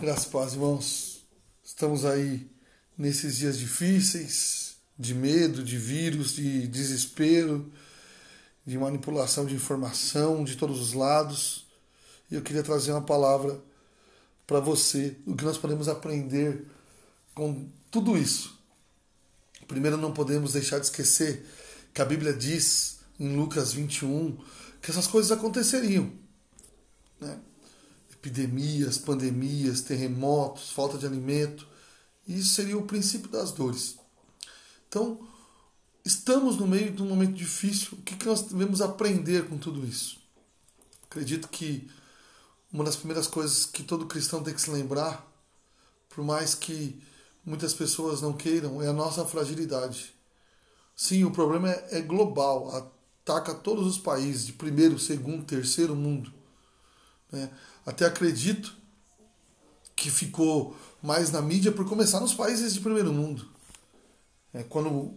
Graças paz, irmãos. Estamos aí nesses dias difíceis, de medo, de vírus, de desespero, de manipulação de informação de todos os lados. E eu queria trazer uma palavra para você, o que nós podemos aprender com tudo isso. Primeiro, não podemos deixar de esquecer que a Bíblia diz em Lucas 21 que essas coisas aconteceriam. Né? Epidemias, pandemias, terremotos, falta de alimento. Isso seria o princípio das dores. Então, estamos no meio de um momento difícil. O que nós devemos aprender com tudo isso? Acredito que uma das primeiras coisas que todo cristão tem que se lembrar, por mais que muitas pessoas não queiram, é a nossa fragilidade. Sim, o problema é, global, ataca todos os países, de primeiro, segundo, terceiro mundo. Né? Até acredito que ficou mais na mídia por começar nos países de primeiro mundo. É, quando,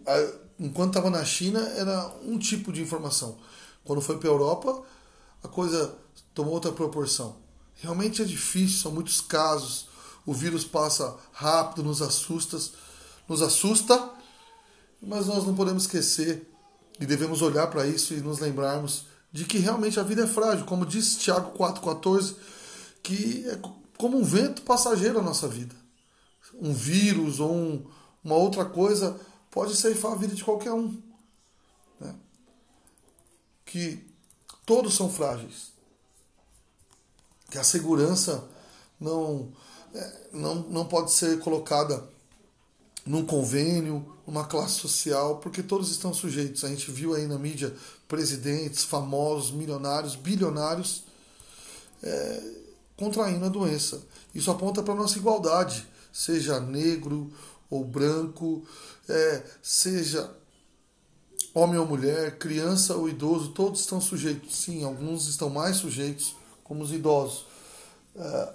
enquanto estava na China, era um tipo de informação. Quando foi para a Europa, a coisa tomou outra proporção. Realmente é difícil, são muitos casos. O vírus passa rápido, nos assusta, nos assusta, mas nós não podemos esquecer e devemos olhar para isso e nos lembrarmos de que realmente a vida é frágil, como diz Tiago 4,14, que é como um vento passageiro a nossa vida. Um vírus ou um, uma outra coisa pode ceifar a vida de qualquer um. Né? Que todos são frágeis. Que a segurança não, é, não, não pode ser colocada num convênio, numa classe social, porque todos estão sujeitos. A gente viu aí na mídia presidentes, famosos, milionários, bilionários é, contraindo a doença. Isso aponta para a nossa igualdade, seja negro ou branco, é, seja homem ou mulher, criança ou idoso, todos estão sujeitos. Sim, alguns estão mais sujeitos, como os idosos. É,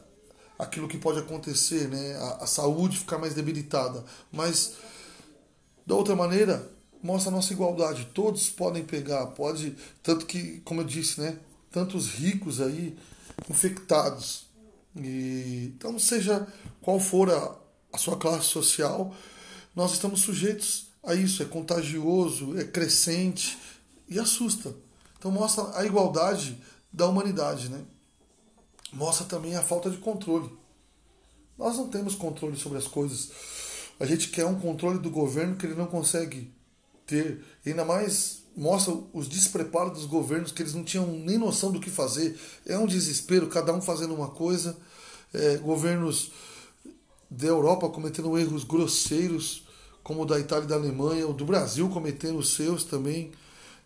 aquilo que pode acontecer, né? A, a, saúde ficar mais debilitada. Mas, da outra maneira, mostra a nossa igualdade. Todos podem pegar, pode. Tanto que, como eu disse, né? Tantos ricos aí infectados. E, então, seja qual for a, a sua classe social, nós estamos sujeitos a isso. É contagioso, é crescente e assusta. Então, mostra a igualdade da humanidade, né? mostra também a falta de controle. Nós não temos controle sobre as coisas. A gente quer um controle do governo que ele não consegue ter. E ainda mais mostra os despreparos dos governos, que eles não tinham nem noção do que fazer. É um desespero, cada um fazendo uma coisa. É, governos da Europa cometendo erros grosseiros, como o da Itália e da Alemanha, o do Brasil cometendo os seus também.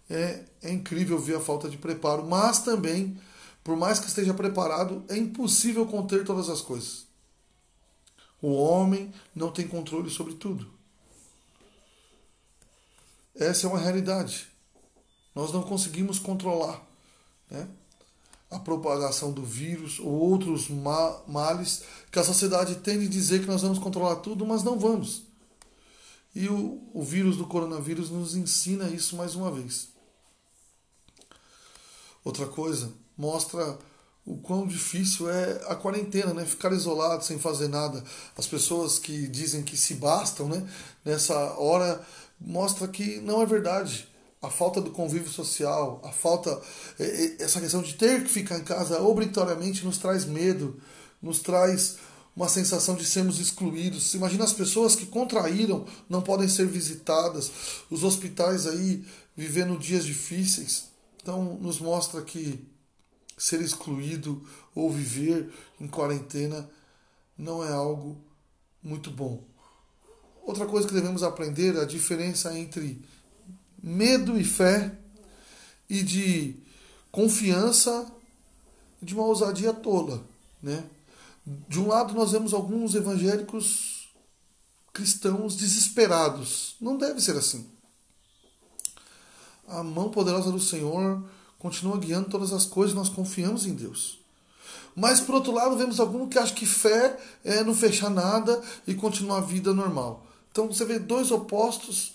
É, é incrível ver a falta de preparo, mas também por mais que esteja preparado, é impossível conter todas as coisas. O homem não tem controle sobre tudo. Essa é uma realidade. Nós não conseguimos controlar né, a propagação do vírus ou outros ma males que a sociedade tende a dizer que nós vamos controlar tudo, mas não vamos. E o, o vírus do coronavírus nos ensina isso mais uma vez. Outra coisa mostra o quão difícil é a quarentena, né? Ficar isolado sem fazer nada. As pessoas que dizem que se bastam, né? Nessa hora mostra que não é verdade. A falta do convívio social, a falta essa questão de ter que ficar em casa obrigatoriamente nos traz medo, nos traz uma sensação de sermos excluídos. Imagina as pessoas que contraíram não podem ser visitadas, os hospitais aí vivendo dias difíceis. Então nos mostra que ser excluído ou viver em quarentena não é algo muito bom. Outra coisa que devemos aprender é a diferença entre medo e fé e de confiança de uma ousadia tola, né? De um lado nós vemos alguns evangélicos cristãos desesperados. Não deve ser assim. A mão poderosa do Senhor continua guiando todas as coisas, nós confiamos em Deus. Mas por outro lado, vemos alguns que acham que fé é não fechar nada e continuar a vida normal. Então você vê dois opostos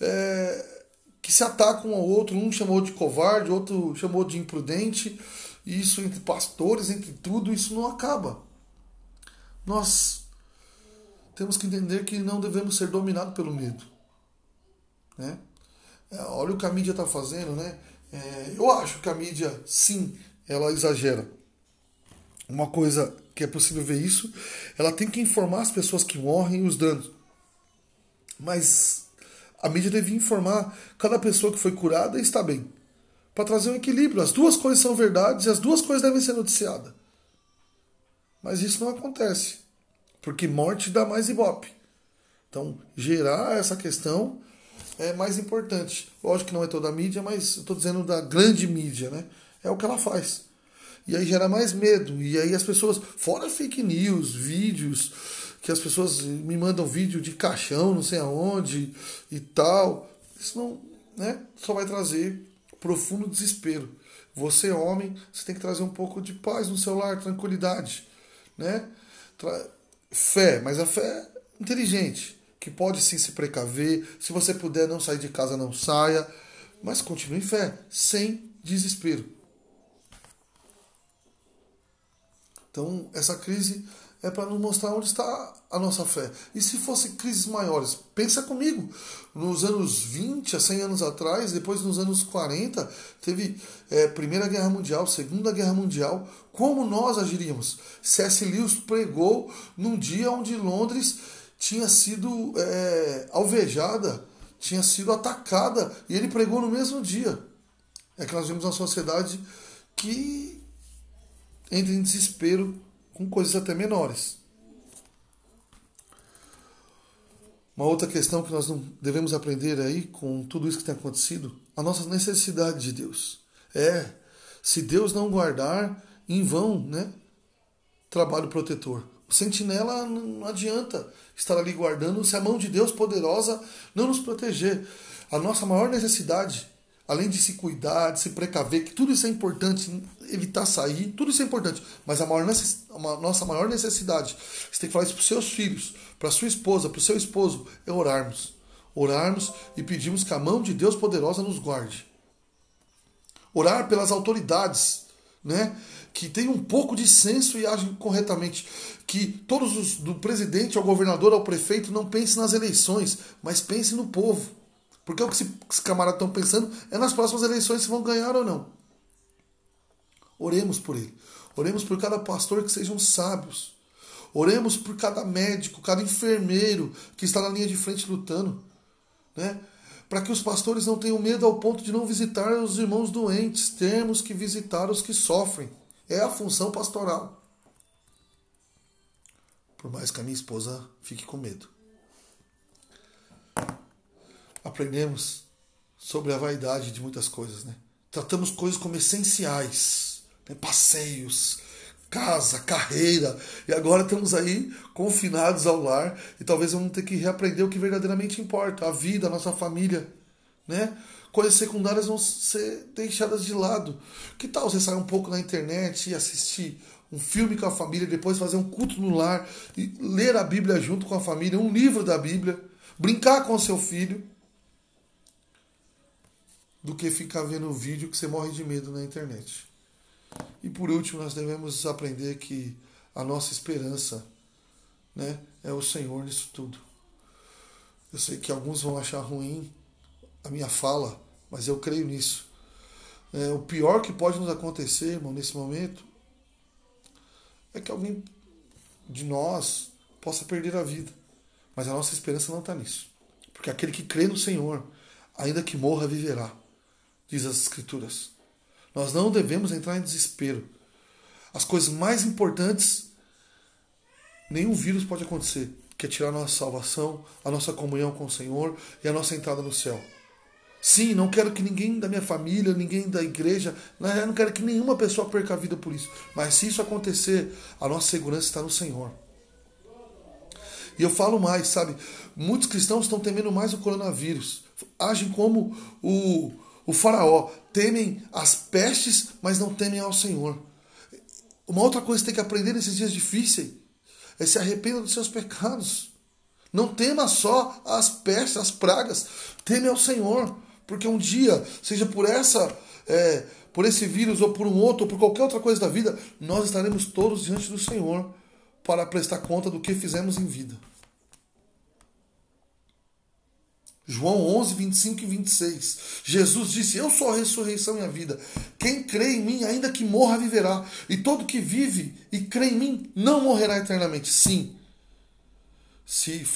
é, que se atacam um ao outro. Um chamou de covarde, outro chamou de imprudente. E isso entre pastores, entre tudo, isso não acaba. nós temos que entender que não devemos ser dominados pelo medo. Né? É, olha o que a mídia está fazendo, né? É, eu acho que a mídia, sim, ela exagera. Uma coisa que é possível ver isso, ela tem que informar as pessoas que morrem e os danos. Mas a mídia devia informar cada pessoa que foi curada e está bem. Para trazer um equilíbrio. As duas coisas são verdades e as duas coisas devem ser noticiadas. Mas isso não acontece. Porque morte dá mais ibope. Então, gerar essa questão é mais importante. Lógico que não é toda a mídia, mas eu estou dizendo da grande mídia, né? É o que ela faz. E aí gera mais medo. E aí as pessoas, fora fake news, vídeos, que as pessoas me mandam vídeo de caixão, não sei aonde e tal. Isso não, né? Só vai trazer profundo desespero. Você, homem, você tem que trazer um pouco de paz no seu lar, tranquilidade, né? Tra fé, mas a fé inteligente, que pode sim se precaver. Se você puder não sair de casa, não saia, mas continue em fé, sem desespero. Então, essa crise é para nos mostrar onde está a nossa fé. E se fossem crises maiores? Pensa comigo. Nos anos 20, a 100 anos atrás, depois nos anos 40, teve é, Primeira Guerra Mundial, Segunda Guerra Mundial. Como nós agiríamos? C.S. Lewis pregou num dia onde Londres tinha sido é, alvejada, tinha sido atacada, e ele pregou no mesmo dia. É que nós vemos uma sociedade que entra em desespero com coisas até menores. Uma outra questão que nós não devemos aprender aí com tudo isso que tem acontecido, a nossa necessidade de Deus. É, se Deus não guardar, em vão, né? Trabalho protetor. O sentinela não adianta estar ali guardando se a mão de Deus poderosa não nos proteger. A nossa maior necessidade além de se cuidar, de se precaver, que tudo isso é importante, evitar sair, tudo isso é importante. Mas a, maior necess... a nossa maior necessidade, você tem que falar isso para os seus filhos, para sua esposa, para o seu esposo, é orarmos. Orarmos e pedirmos que a mão de Deus poderosa nos guarde. Orar pelas autoridades, né? que tenham um pouco de senso e agem corretamente. Que todos os, do presidente ao governador ao prefeito, não pensem nas eleições, mas pensem no povo porque o que esses camaradas estão pensando é nas próximas eleições se vão ganhar ou não. Oremos por ele. Oremos por cada pastor que sejam sábios. Oremos por cada médico, cada enfermeiro que está na linha de frente lutando. Né? Para que os pastores não tenham medo ao ponto de não visitar os irmãos doentes. Temos que visitar os que sofrem. É a função pastoral. Por mais que a minha esposa fique com medo aprendemos sobre a vaidade de muitas coisas, né? Tratamos coisas como essenciais, né? passeios, casa, carreira, e agora estamos aí confinados ao lar e talvez vamos ter que reaprender o que verdadeiramente importa, a vida, a nossa família, né? Coisas secundárias vão ser deixadas de lado. Que tal você sair um pouco na internet e assistir um filme com a família, depois fazer um culto no lar e ler a Bíblia junto com a família, um livro da Bíblia, brincar com o seu filho? Do que ficar vendo vídeo que você morre de medo na internet. E por último, nós devemos aprender que a nossa esperança né, é o Senhor nisso tudo. Eu sei que alguns vão achar ruim a minha fala, mas eu creio nisso. É, o pior que pode nos acontecer, irmão, nesse momento, é que alguém de nós possa perder a vida. Mas a nossa esperança não está nisso. Porque aquele que crê no Senhor, ainda que morra, viverá diz as Escrituras. Nós não devemos entrar em desespero. As coisas mais importantes, nenhum vírus pode acontecer, que é tirar a nossa salvação, a nossa comunhão com o Senhor e a nossa entrada no céu. Sim, não quero que ninguém da minha família, ninguém da igreja, não quero que nenhuma pessoa perca a vida por isso. Mas se isso acontecer, a nossa segurança está no Senhor. E eu falo mais, sabe? Muitos cristãos estão temendo mais o coronavírus. Agem como o, o faraó temem as pestes, mas não temem ao Senhor. Uma outra coisa que tem que aprender nesses dias difíceis é se arrependa dos seus pecados. Não tema só as pestes, as pragas. Teme ao Senhor. Porque um dia, seja por essa, é, por esse vírus, ou por um outro, ou por qualquer outra coisa da vida, nós estaremos todos diante do Senhor. para prestar conta do que fizemos em vida. João 11, 25 e 26. Jesus disse: Eu sou a ressurreição e a vida. Quem crê em mim, ainda que morra, viverá. E todo que vive e crê em mim não morrerá eternamente. Sim. Se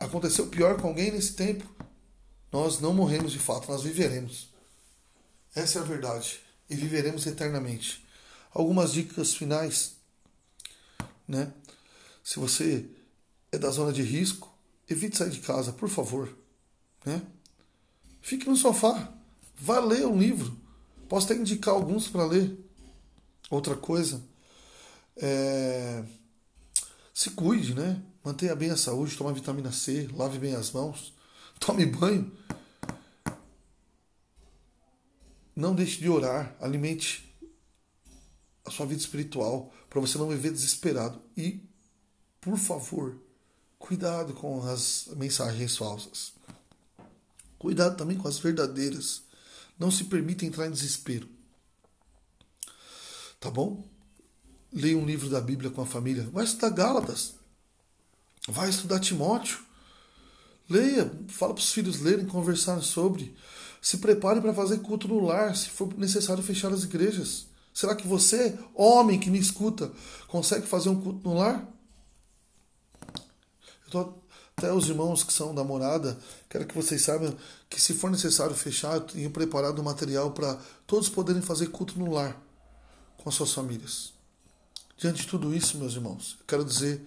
aconteceu pior com alguém nesse tempo, nós não morremos de fato, nós viveremos. Essa é a verdade. E viveremos eternamente. Algumas dicas finais. Né? Se você é da zona de risco, evite sair de casa, por favor. Né? Fique no sofá. Vá ler um livro. Posso até indicar alguns para ler. Outra coisa. É... Se cuide, né? Mantenha bem a saúde, tome vitamina C, lave bem as mãos, tome banho. Não deixe de orar, alimente a sua vida espiritual para você não viver desesperado. E, por favor, cuidado com as mensagens falsas. Cuidado também com as verdadeiras. Não se permita entrar em desespero. Tá bom? Leia um livro da Bíblia com a família. Vai estudar Gálatas. Vai estudar Timóteo. Leia, fala para os filhos lerem, conversarem sobre. Se prepare para fazer culto no lar, se for necessário fechar as igrejas. Será que você, homem que me escuta, consegue fazer um culto no lar? Eu tô, até os irmãos que são da morada, quero que vocês saibam que se for necessário fechar, eu tenho preparado o material para todos poderem fazer culto no lar com as suas famílias. Diante de tudo isso, meus irmãos, quero dizer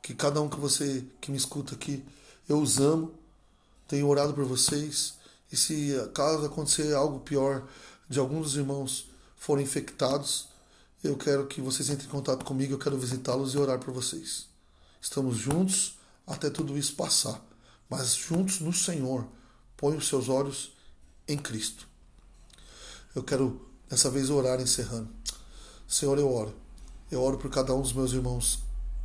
que cada um que você que me escuta aqui, eu os amo, tenho orado por vocês, e se caso acontecer algo pior de alguns dos irmãos forem infectados, eu quero que vocês entrem em contato comigo, eu quero visitá-los e orar por vocês. Estamos juntos até tudo isso passar, mas juntos no Senhor, põe os seus olhos em Cristo. Eu quero dessa vez orar encerrando. Senhor, eu oro. Eu oro por cada um dos meus irmãos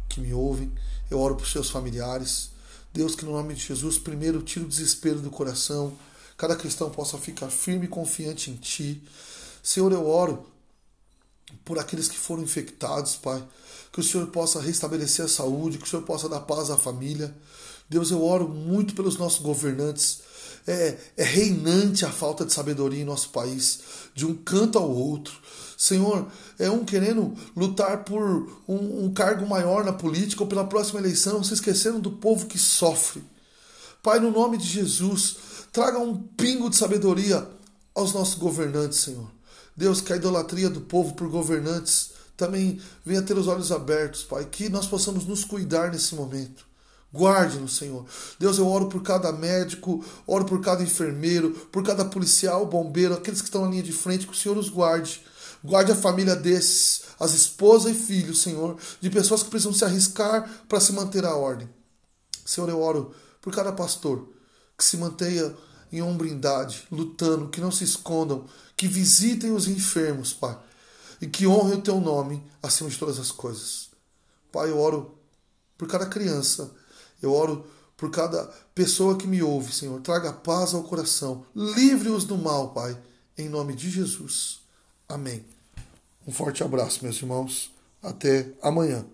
que me ouvem, eu oro por seus familiares. Deus, que no nome de Jesus, primeiro tira o desespero do coração, cada cristão possa ficar firme e confiante em Ti. Senhor, eu oro por aqueles que foram infectados, Pai. Que o Senhor possa restabelecer a saúde, que o Senhor possa dar paz à família. Deus, eu oro muito pelos nossos governantes. É, é reinante a falta de sabedoria em nosso país, de um canto ao outro. Senhor, é um querendo lutar por um, um cargo maior na política ou pela próxima eleição, se esquecendo do povo que sofre. Pai, no nome de Jesus, traga um pingo de sabedoria aos nossos governantes, Senhor. Deus, que a idolatria do povo por governantes também venha ter os olhos abertos, Pai, que nós possamos nos cuidar nesse momento. Guarde-nos, Senhor. Deus, eu oro por cada médico, oro por cada enfermeiro, por cada policial, bombeiro, aqueles que estão na linha de frente, que o Senhor os guarde. Guarde a família desses, as esposas e filhos, Senhor, de pessoas que precisam se arriscar para se manter a ordem. Senhor, eu oro por cada pastor que se mantenha em hombridade, lutando, que não se escondam, que visitem os enfermos, Pai, e que honrem o teu nome acima de todas as coisas. Pai, eu oro por cada criança, eu oro por cada pessoa que me ouve, Senhor. Traga paz ao coração, livre-os do mal, Pai, em nome de Jesus. Amém. Um forte abraço, meus irmãos. Até amanhã.